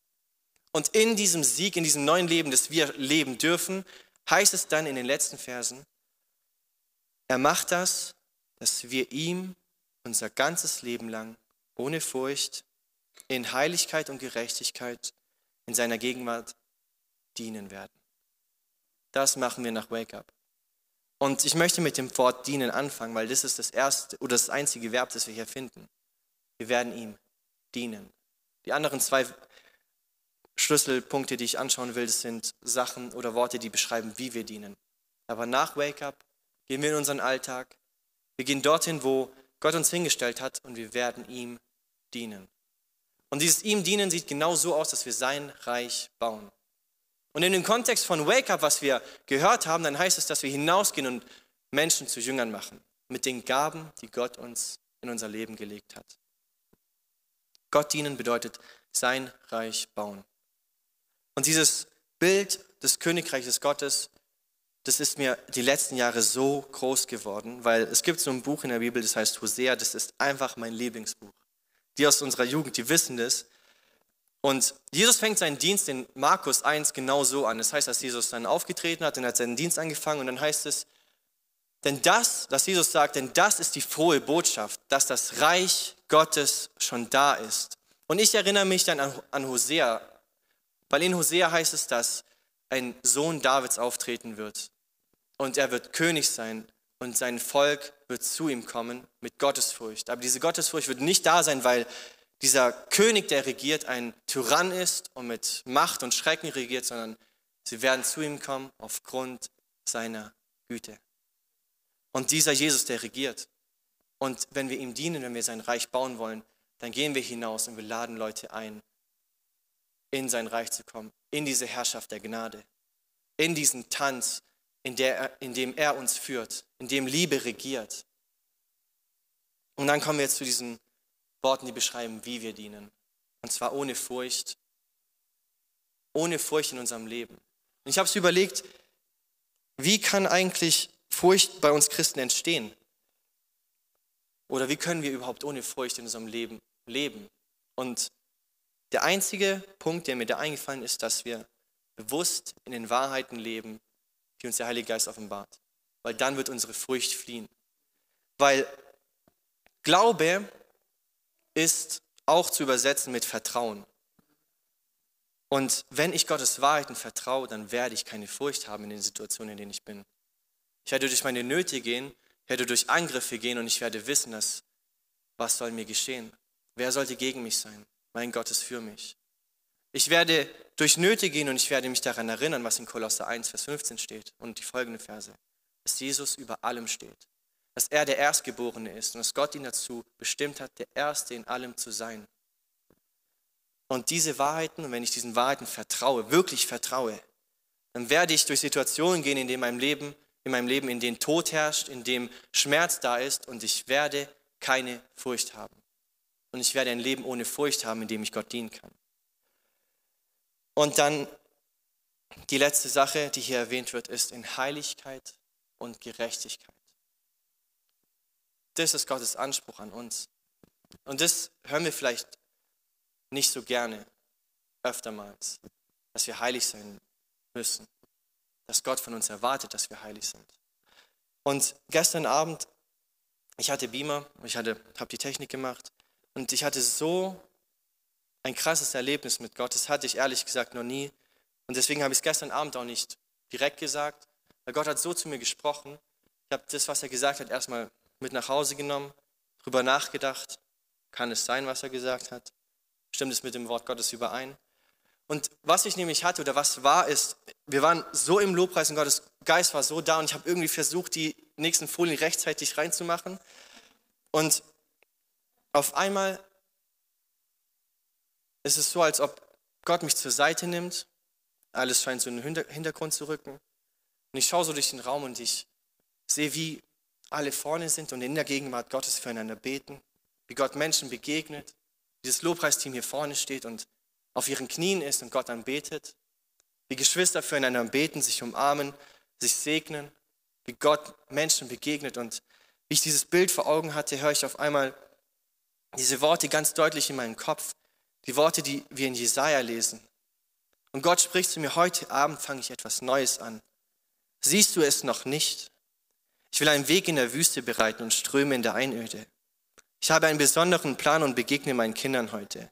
[SPEAKER 1] Und in diesem Sieg, in diesem neuen Leben, das wir leben dürfen, heißt es dann in den letzten Versen, er macht das, dass wir ihm unser ganzes Leben lang ohne Furcht in Heiligkeit und Gerechtigkeit in seiner Gegenwart dienen werden. Das machen wir nach Wake Up. Und ich möchte mit dem Wort dienen anfangen, weil das ist das erste oder das einzige Verb, das wir hier finden. Wir werden ihm dienen. Die anderen zwei Schlüsselpunkte, die ich anschauen will, das sind Sachen oder Worte, die beschreiben, wie wir dienen. Aber nach Wake Up gehen wir in unseren Alltag. Wir gehen dorthin, wo Gott uns hingestellt hat und wir werden ihm dienen. Und dieses ihm dienen sieht genau so aus, dass wir sein Reich bauen. Und in dem Kontext von Wake Up, was wir gehört haben, dann heißt es, dass wir hinausgehen und Menschen zu Jüngern machen. Mit den Gaben, die Gott uns in unser Leben gelegt hat. Gott dienen bedeutet sein Reich bauen. Und dieses Bild des Königreiches Gottes, das ist mir die letzten Jahre so groß geworden, weil es gibt so ein Buch in der Bibel, das heißt Hosea, das ist einfach mein Lieblingsbuch. Die aus unserer Jugend, die wissen das. Und Jesus fängt seinen Dienst in Markus 1 genau so an. Das heißt, dass Jesus dann aufgetreten hat, dann hat seinen Dienst angefangen und dann heißt es, denn das, dass Jesus sagt, denn das ist die frohe Botschaft, dass das Reich Gottes schon da ist. Und ich erinnere mich dann an, an Hosea, weil in Hosea heißt es, dass ein Sohn Davids auftreten wird und er wird König sein und sein Volk wird zu ihm kommen mit Gottesfurcht. Aber diese Gottesfurcht wird nicht da sein, weil dieser König, der regiert, ein Tyrann ist und mit Macht und Schrecken regiert, sondern sie werden zu ihm kommen aufgrund seiner Güte. Und dieser Jesus, der regiert. Und wenn wir ihm dienen, wenn wir sein Reich bauen wollen, dann gehen wir hinaus und wir laden Leute ein, in sein Reich zu kommen, in diese Herrschaft der Gnade, in diesen Tanz, in, der, in dem er uns führt, in dem Liebe regiert. Und dann kommen wir jetzt zu diesen Worten, die beschreiben, wie wir dienen. Und zwar ohne Furcht, ohne Furcht in unserem Leben. Und ich habe es überlegt, wie kann eigentlich Furcht bei uns Christen entstehen? Oder wie können wir überhaupt ohne Furcht in unserem Leben leben? Und der einzige Punkt, der mir da eingefallen ist, dass wir bewusst in den Wahrheiten leben, die uns der Heilige Geist offenbart. Weil dann wird unsere Furcht fliehen. Weil Glaube ist auch zu übersetzen mit Vertrauen. Und wenn ich Gottes Wahrheiten vertraue, dann werde ich keine Furcht haben in den Situationen, in denen ich bin. Ich werde durch meine Nöte gehen, ich werde durch Angriffe gehen und ich werde wissen, dass was soll mir geschehen? Wer sollte gegen mich sein? Mein Gott ist für mich. Ich werde durch Nöte gehen und ich werde mich daran erinnern, was in Kolosser 1, Vers 15 steht und die folgenden Verse, dass Jesus über allem steht, dass er der Erstgeborene ist und dass Gott ihn dazu bestimmt hat, der Erste in allem zu sein. Und diese Wahrheiten, wenn ich diesen Wahrheiten vertraue, wirklich vertraue, dann werde ich durch Situationen gehen in, dem meinem Leben, in meinem Leben, in denen Tod herrscht, in dem Schmerz da ist und ich werde keine Furcht haben. Und ich werde ein Leben ohne Furcht haben, in dem ich Gott dienen kann. Und dann die letzte Sache, die hier erwähnt wird, ist in Heiligkeit und Gerechtigkeit. Das ist Gottes Anspruch an uns. Und das hören wir vielleicht nicht so gerne, öftermals, dass wir heilig sein müssen, dass Gott von uns erwartet, dass wir heilig sind. Und gestern Abend, ich hatte Beamer, ich habe die Technik gemacht und ich hatte so ein krasses Erlebnis mit Gott. Das hatte ich ehrlich gesagt noch nie. Und deswegen habe ich es gestern Abend auch nicht direkt gesagt, weil Gott hat so zu mir gesprochen. Ich habe das, was er gesagt hat, erstmal mit nach Hause genommen, darüber nachgedacht. Kann es sein, was er gesagt hat? Stimmt es mit dem Wort Gottes überein? Und was ich nämlich hatte oder was war ist, wir waren so im Lobpreis und Gottes Geist war so da und ich habe irgendwie versucht, die nächsten Folien rechtzeitig reinzumachen. Und auf einmal ist es so, als ob Gott mich zur Seite nimmt. Alles scheint so in den Hintergrund zu rücken. Und ich schaue so durch den Raum und ich sehe, wie alle vorne sind und in der Gegenwart Gottes füreinander beten, wie Gott Menschen begegnet, wie das Lobpreisteam hier vorne steht und auf ihren Knien ist und Gott anbetet, wie Geschwister füreinander beten, sich umarmen, sich segnen, wie Gott Menschen begegnet und wie ich dieses Bild vor Augen hatte, höre ich auf einmal diese Worte ganz deutlich in meinem Kopf, die Worte, die wir in Jesaja lesen. Und Gott spricht zu mir, heute Abend fange ich etwas Neues an. Siehst du es noch nicht? Ich will einen Weg in der Wüste bereiten und Ströme in der Einöde. Ich habe einen besonderen Plan und begegne meinen Kindern heute.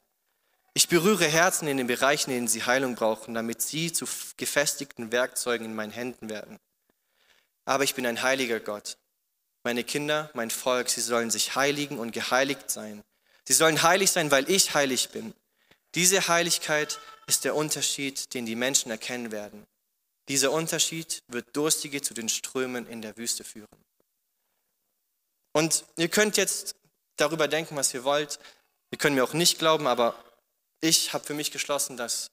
[SPEAKER 1] Ich berühre Herzen in den Bereichen, in denen sie Heilung brauchen, damit sie zu gefestigten Werkzeugen in meinen Händen werden. Aber ich bin ein heiliger Gott. Meine Kinder, mein Volk, sie sollen sich heiligen und geheiligt sein. Sie sollen heilig sein, weil ich heilig bin. Diese Heiligkeit ist der Unterschied, den die Menschen erkennen werden. Dieser Unterschied wird Durstige zu den Strömen in der Wüste führen. Und ihr könnt jetzt darüber denken, was ihr wollt. Ihr könnt mir auch nicht glauben, aber ich habe für mich geschlossen, dass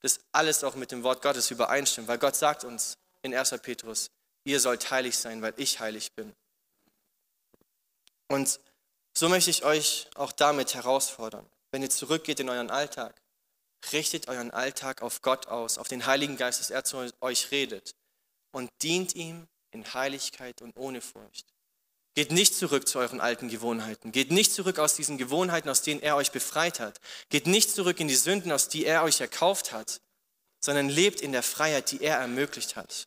[SPEAKER 1] das alles auch mit dem Wort Gottes übereinstimmt, weil Gott sagt uns in 1. Petrus, ihr sollt heilig sein, weil ich heilig bin. Und so möchte ich euch auch damit herausfordern. Wenn ihr zurückgeht in euren Alltag, richtet euren Alltag auf Gott aus, auf den Heiligen Geist, dass er zu euch redet und dient ihm in Heiligkeit und ohne Furcht. Geht nicht zurück zu euren alten Gewohnheiten. Geht nicht zurück aus diesen Gewohnheiten, aus denen er euch befreit hat. Geht nicht zurück in die Sünden, aus die er euch erkauft hat, sondern lebt in der Freiheit, die er ermöglicht hat.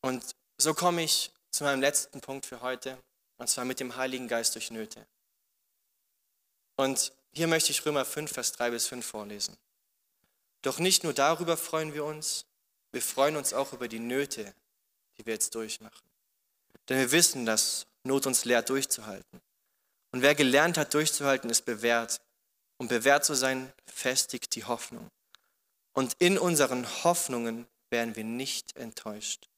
[SPEAKER 1] Und so komme ich zu meinem letzten Punkt für heute, und zwar mit dem Heiligen Geist durch Nöte. Und hier möchte ich Römer 5, Vers 3 bis 5 vorlesen. Doch nicht nur darüber freuen wir uns, wir freuen uns auch über die Nöte, die wir jetzt durchmachen. Denn wir wissen, dass Not uns lehrt, durchzuhalten. Und wer gelernt hat, durchzuhalten, ist bewährt. Um bewährt zu sein, festigt die Hoffnung. Und in unseren Hoffnungen werden wir nicht enttäuscht.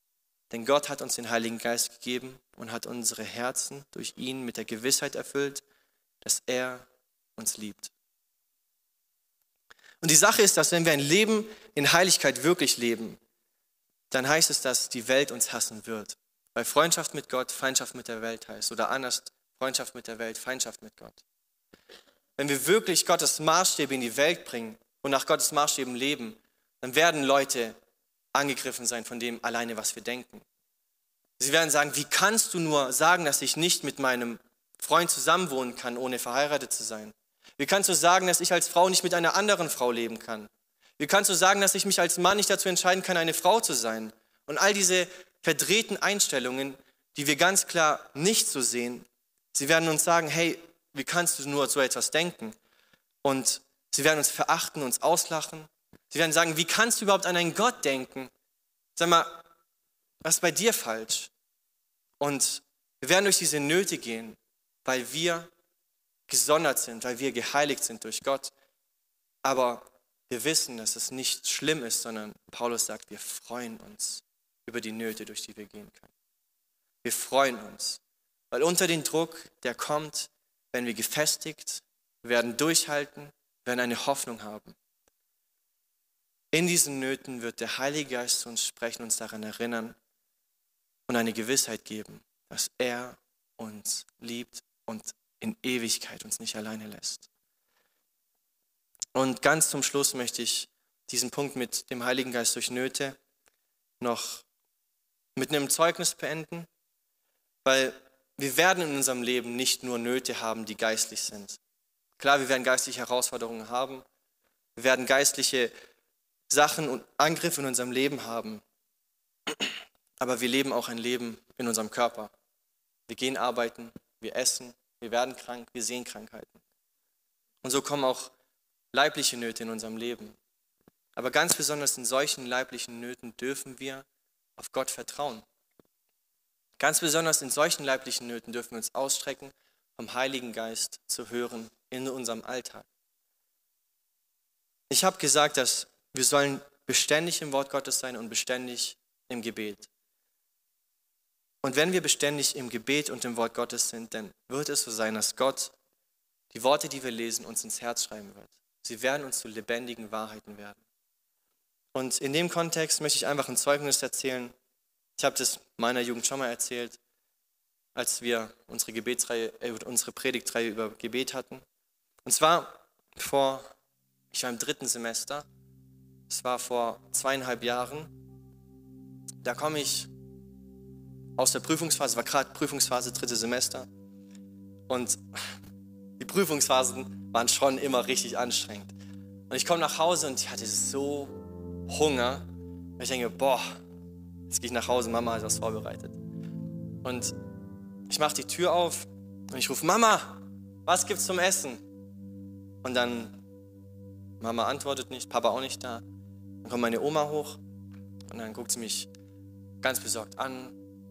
[SPEAKER 1] Denn Gott hat uns den Heiligen Geist gegeben und hat unsere Herzen durch ihn mit der Gewissheit erfüllt, dass er uns liebt. Und die Sache ist, dass wenn wir ein Leben in Heiligkeit wirklich leben, dann heißt es, dass die Welt uns hassen wird. Weil Freundschaft mit Gott Feindschaft mit der Welt heißt. Oder anders, Freundschaft mit der Welt, Feindschaft mit Gott. Wenn wir wirklich Gottes Maßstäbe in die Welt bringen und nach Gottes Maßstäben leben, dann werden Leute angegriffen sein von dem alleine, was wir denken. Sie werden sagen, wie kannst du nur sagen, dass ich nicht mit meinem Freund zusammenwohnen kann, ohne verheiratet zu sein? Wie kannst du sagen, dass ich als Frau nicht mit einer anderen Frau leben kann? Wie kannst du sagen, dass ich mich als Mann nicht dazu entscheiden kann, eine Frau zu sein? Und all diese verdrehten Einstellungen, die wir ganz klar nicht so sehen, sie werden uns sagen, hey, wie kannst du nur so etwas denken? Und sie werden uns verachten, uns auslachen. Sie werden sagen, wie kannst du überhaupt an einen Gott denken? Sag mal, was ist bei dir falsch? Und wir werden durch diese Nöte gehen, weil wir gesondert sind, weil wir geheiligt sind durch Gott. Aber wir wissen, dass es nicht schlimm ist, sondern Paulus sagt, wir freuen uns über die Nöte, durch die wir gehen können. Wir freuen uns, weil unter dem Druck, der kommt, wenn wir gefestigt, werden durchhalten, werden eine Hoffnung haben. In diesen Nöten wird der Heilige Geist zu uns sprechen, uns daran erinnern und eine Gewissheit geben, dass er uns liebt und in Ewigkeit uns nicht alleine lässt. Und ganz zum Schluss möchte ich diesen Punkt mit dem Heiligen Geist durch Nöte noch mit einem Zeugnis beenden, weil wir werden in unserem Leben nicht nur Nöte haben, die geistlich sind. Klar, wir werden geistliche Herausforderungen haben, wir werden geistliche Sachen und Angriffe in unserem Leben haben, aber wir leben auch ein Leben in unserem Körper. Wir gehen arbeiten, wir essen, wir werden krank, wir sehen Krankheiten. Und so kommen auch leibliche Nöte in unserem Leben. Aber ganz besonders in solchen leiblichen Nöten dürfen wir auf Gott vertrauen. Ganz besonders in solchen leiblichen Nöten dürfen wir uns ausstrecken, vom Heiligen Geist zu hören in unserem Alltag. Ich habe gesagt, dass wir sollen beständig im Wort Gottes sein und beständig im Gebet. Und wenn wir beständig im Gebet und im Wort Gottes sind, dann wird es so sein, dass Gott die Worte, die wir lesen, uns ins Herz schreiben wird. Sie werden uns zu lebendigen Wahrheiten werden. Und in dem Kontext möchte ich einfach ein Zeugnis erzählen. Ich habe das meiner Jugend schon mal erzählt, als wir unsere, Gebetsreihe, äh, unsere Predigtreihe über Gebet hatten. Und zwar vor, ich war im dritten Semester, es war vor zweieinhalb Jahren. Da komme ich aus der Prüfungsphase, war gerade Prüfungsphase, dritte Semester. Und die Prüfungsphasen waren schon immer richtig anstrengend. Und ich komme nach Hause und ich hatte so Hunger. Und ich denke, boah, jetzt gehe ich nach Hause, Mama hat was vorbereitet. Und ich mache die Tür auf und ich rufe, Mama, was gibt's zum Essen? Und dann, Mama antwortet nicht, Papa auch nicht da. Dann kommt meine Oma hoch und dann guckt sie mich ganz besorgt an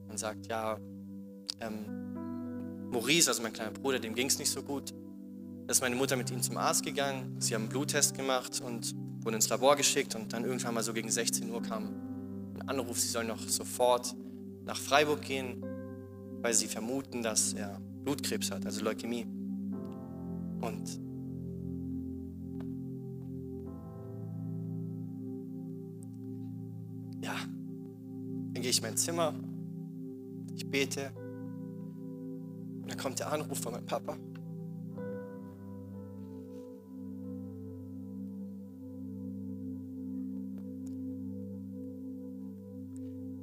[SPEAKER 1] und sagt, ja, ähm, Maurice, also mein kleiner Bruder, dem ging es nicht so gut. Da ist meine Mutter mit ihm zum Arzt gegangen, sie haben einen Bluttest gemacht und wurden ins Labor geschickt und dann irgendwann mal so gegen 16 Uhr kam ein Anruf, sie sollen noch sofort nach Freiburg gehen, weil sie vermuten, dass er Blutkrebs hat, also Leukämie. Und ja, dann gehe ich in mein Zimmer, ich bete und dann kommt der Anruf von meinem Papa.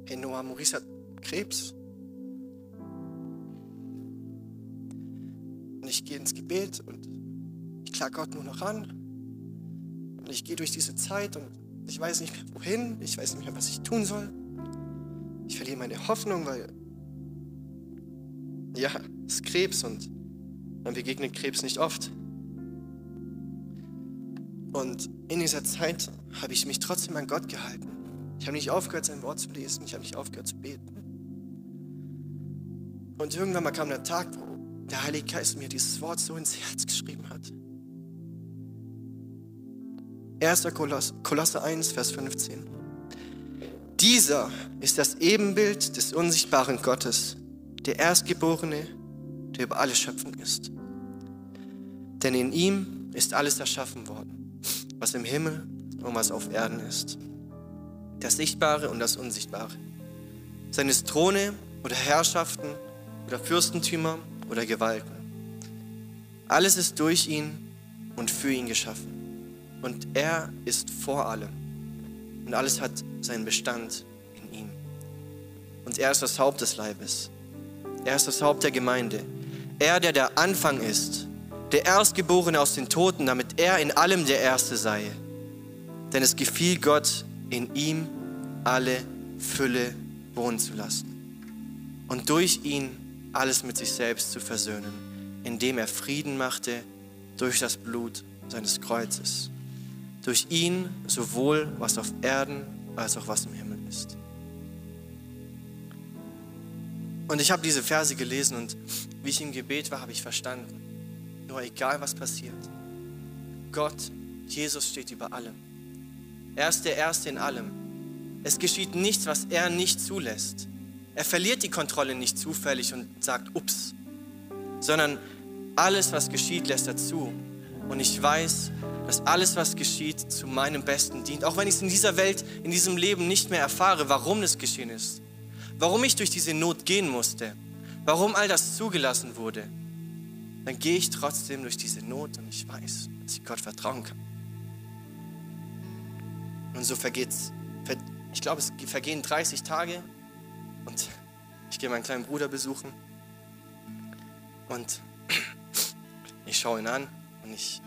[SPEAKER 1] Hey Noah, Maurice hat Krebs. Und ich gehe ins Gebet und ich klage Gott nur noch an. Und ich gehe durch diese Zeit und ich weiß nicht mehr wohin, ich weiß nicht mehr, was ich tun soll. Ich verliere meine Hoffnung, weil ja, es ist Krebs und man begegnet Krebs nicht oft. Und in dieser Zeit habe ich mich trotzdem an Gott gehalten. Ich habe nicht aufgehört, sein Wort zu lesen, ich habe nicht aufgehört zu beten. Und irgendwann mal kam der Tag, wo der Heilige Geist mir dieses Wort so ins Herz geschrieben hat. 1. Kolosse 1, Vers 15. Dieser ist das Ebenbild des unsichtbaren Gottes, der Erstgeborene, der über alle Schöpfung ist. Denn in ihm ist alles erschaffen worden, was im Himmel und was auf Erden ist. Das Sichtbare und das Unsichtbare. Seine Throne oder Herrschaften oder Fürstentümer oder Gewalten. Alles ist durch ihn und für ihn geschaffen. Und er ist vor allem. Und alles hat seinen Bestand in ihm. Und er ist das Haupt des Leibes. Er ist das Haupt der Gemeinde. Er, der der Anfang ist, der Erstgeborene aus den Toten, damit er in allem der Erste sei. Denn es gefiel Gott, in ihm alle Fülle wohnen zu lassen und durch ihn alles mit sich selbst zu versöhnen, indem er Frieden machte durch das Blut seines Kreuzes. Durch ihn sowohl was auf Erden als auch was im Himmel ist. Und ich habe diese Verse gelesen und wie ich im Gebet war, habe ich verstanden, nur egal was passiert, Gott, Jesus steht über allem. Er ist der Erste in allem. Es geschieht nichts, was er nicht zulässt. Er verliert die Kontrolle nicht zufällig und sagt, ups, sondern alles, was geschieht, lässt er zu. Und ich weiß, dass alles, was geschieht, zu meinem Besten dient. Auch wenn ich es in dieser Welt, in diesem Leben nicht mehr erfahre, warum es geschehen ist warum ich durch diese Not gehen musste, warum all das zugelassen wurde, dann gehe ich trotzdem durch diese Not und ich weiß, dass ich Gott vertrauen kann. Und so vergeht's. Ich glaube, es vergehen 30 Tage und ich gehe meinen kleinen Bruder besuchen und [clears throat] ich schaue ihn an und ich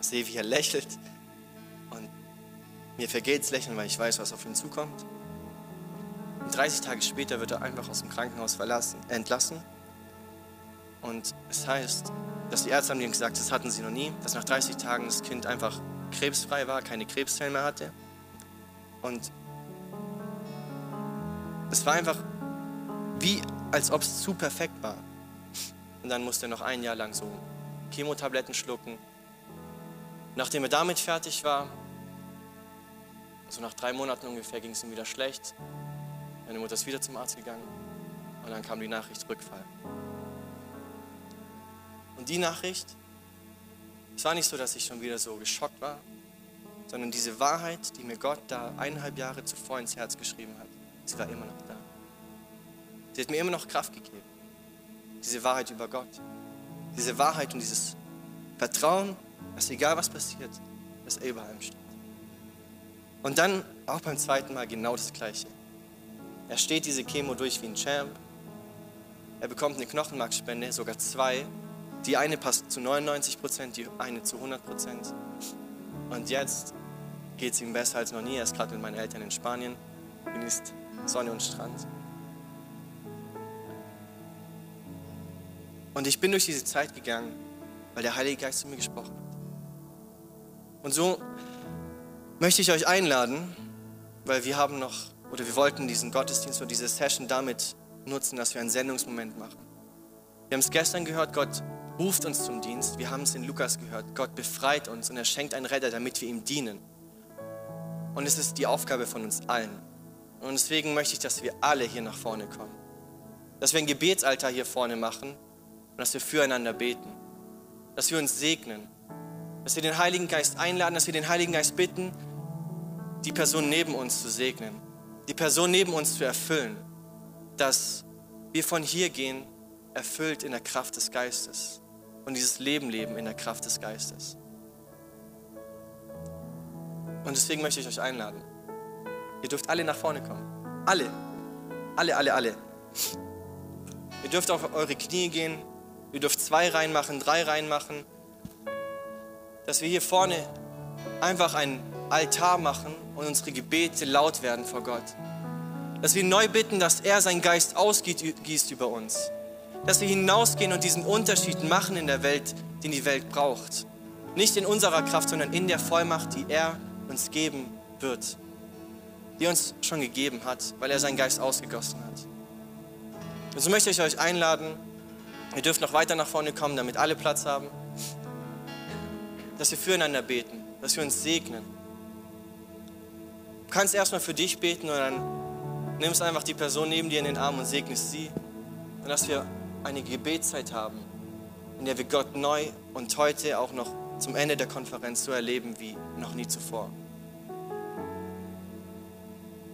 [SPEAKER 1] sehe, wie er lächelt und mir vergeht's lächeln, weil ich weiß, was auf ihn zukommt. Und 30 Tage später wird er einfach aus dem Krankenhaus verlassen, entlassen. Und es heißt, dass die Ärzte haben ihm gesagt, das hatten sie noch nie, dass nach 30 Tagen das Kind einfach krebsfrei war, keine Krebszellen mehr hatte. Und es war einfach wie, als ob es zu perfekt war. Und dann musste er noch ein Jahr lang so Chemotabletten schlucken. Nachdem er damit fertig war, so nach drei Monaten ungefähr ging es ihm wieder schlecht. Meine Mutter ist wieder zum Arzt gegangen und dann kam die Nachricht Rückfall. Und die Nachricht, es war nicht so, dass ich schon wieder so geschockt war, sondern diese Wahrheit, die mir Gott da eineinhalb Jahre zuvor ins Herz geschrieben hat, sie war immer noch da. Sie hat mir immer noch Kraft gegeben. Diese Wahrheit über Gott. Diese Wahrheit und dieses Vertrauen, dass egal was passiert, dass er über allem steht. Und dann auch beim zweiten Mal genau das Gleiche. Er steht diese Chemo durch wie ein Champ. Er bekommt eine Knochenmarkspende, sogar zwei. Die eine passt zu 99 Prozent, die eine zu 100 Prozent. Und jetzt geht es ihm besser als noch nie. Er ist gerade mit meinen Eltern in Spanien, genießt Sonne und Strand. Und ich bin durch diese Zeit gegangen, weil der Heilige Geist zu mir gesprochen hat. Und so möchte ich euch einladen, weil wir haben noch, oder wir wollten diesen Gottesdienst oder diese Session damit nutzen, dass wir einen Sendungsmoment machen. Wir haben es gestern gehört, Gott ruft uns zum Dienst. Wir haben es in Lukas gehört. Gott befreit uns und er schenkt einen Retter, damit wir ihm dienen. Und es ist die Aufgabe von uns allen. Und deswegen möchte ich, dass wir alle hier nach vorne kommen. Dass wir ein Gebetsaltar hier vorne machen und dass wir füreinander beten. Dass wir uns segnen. Dass wir den Heiligen Geist einladen, dass wir den Heiligen Geist bitten, die Person neben uns zu segnen. Die Person neben uns zu erfüllen. Dass wir von hier gehen, erfüllt in der Kraft des Geistes und dieses Leben leben in der Kraft des Geistes. Und deswegen möchte ich euch einladen. Ihr dürft alle nach vorne kommen. Alle. Alle, alle, alle. Ihr dürft auf eure Knie gehen. Ihr dürft zwei reinmachen, drei reinmachen. Dass wir hier vorne einfach einen Altar machen und unsere Gebete laut werden vor Gott. Dass wir neu bitten, dass er seinen Geist ausgießt über uns dass wir hinausgehen und diesen Unterschied machen in der Welt, den die Welt braucht. Nicht in unserer Kraft, sondern in der Vollmacht, die er uns geben wird. Die er uns schon gegeben hat, weil er seinen Geist ausgegossen hat. Und so möchte ich euch einladen, ihr dürft noch weiter nach vorne kommen, damit alle Platz haben, dass wir füreinander beten, dass wir uns segnen. Du kannst erstmal für dich beten und dann nimmst einfach die Person neben dir in den Arm und segnest sie. Und dass wir eine Gebetszeit haben, in der wir Gott neu und heute auch noch zum Ende der Konferenz so erleben wie noch nie zuvor.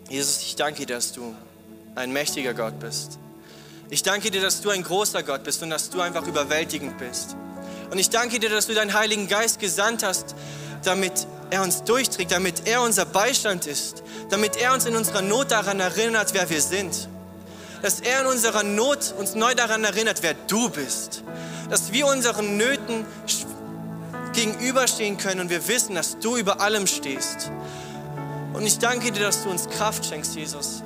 [SPEAKER 1] Jesus, ich danke dir, dass du ein mächtiger Gott bist. Ich danke dir, dass du ein großer Gott bist und dass du einfach überwältigend bist. Und ich danke dir, dass du deinen Heiligen Geist gesandt hast, damit er uns durchträgt, damit er unser Beistand ist, damit er uns in unserer Not daran erinnert, wer wir sind dass er in unserer Not uns neu daran erinnert, wer du bist. Dass wir unseren Nöten gegenüberstehen können und wir wissen, dass du über allem stehst. Und ich danke dir, dass du uns Kraft schenkst, Jesus.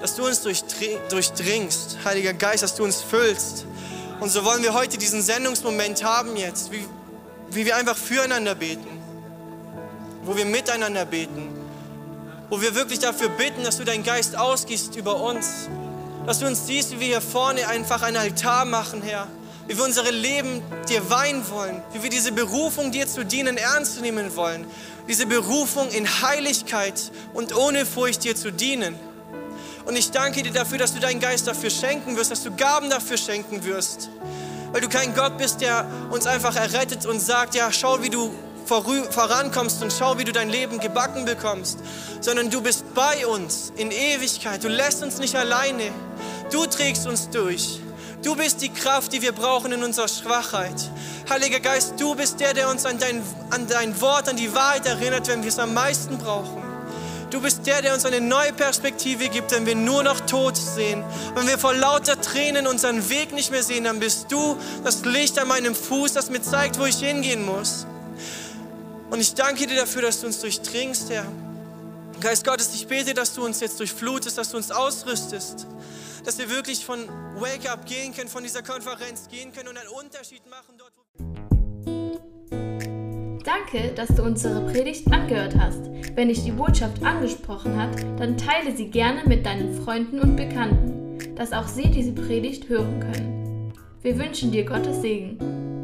[SPEAKER 1] Dass du uns durchdringst, Heiliger Geist, dass du uns füllst. Und so wollen wir heute diesen Sendungsmoment haben jetzt, wie, wie wir einfach füreinander beten, wo wir miteinander beten, wo wir wirklich dafür bitten, dass du deinen Geist ausgießt über uns, dass du uns siehst, wie wir hier vorne einfach einen Altar machen, Herr. Wie wir unsere Leben dir weihen wollen. Wie wir diese Berufung, dir zu dienen, ernst nehmen wollen. Diese Berufung in Heiligkeit und ohne Furcht dir zu dienen. Und ich danke dir dafür, dass du deinen Geist dafür schenken wirst, dass du Gaben dafür schenken wirst. Weil du kein Gott bist, der uns einfach errettet und sagt, ja, schau, wie du vorankommst und schau, wie du dein Leben gebacken bekommst, sondern du bist bei uns in Ewigkeit. Du lässt uns nicht alleine. Du trägst uns durch. Du bist die Kraft, die wir brauchen in unserer Schwachheit. Heiliger Geist, du bist der, der uns an dein, an dein Wort, an die Wahrheit erinnert, wenn wir es am meisten brauchen. Du bist der, der uns eine neue Perspektive gibt, wenn wir nur noch Tod sehen. Wenn wir vor lauter Tränen unseren Weg nicht mehr sehen, dann bist du das Licht an meinem Fuß, das mir zeigt, wo ich hingehen muss. Und ich danke dir dafür, dass du uns durchdringst, Herr. Geist Gottes, ich bete, dass du uns jetzt durchflutest, dass du uns ausrüstest, dass wir wirklich von Wake Up gehen können, von dieser Konferenz gehen können und einen Unterschied machen dort,
[SPEAKER 2] Danke, dass du unsere Predigt angehört hast. Wenn dich die Botschaft angesprochen hat, dann teile sie gerne mit deinen Freunden und Bekannten, dass auch sie diese Predigt hören können. Wir wünschen dir Gottes Segen.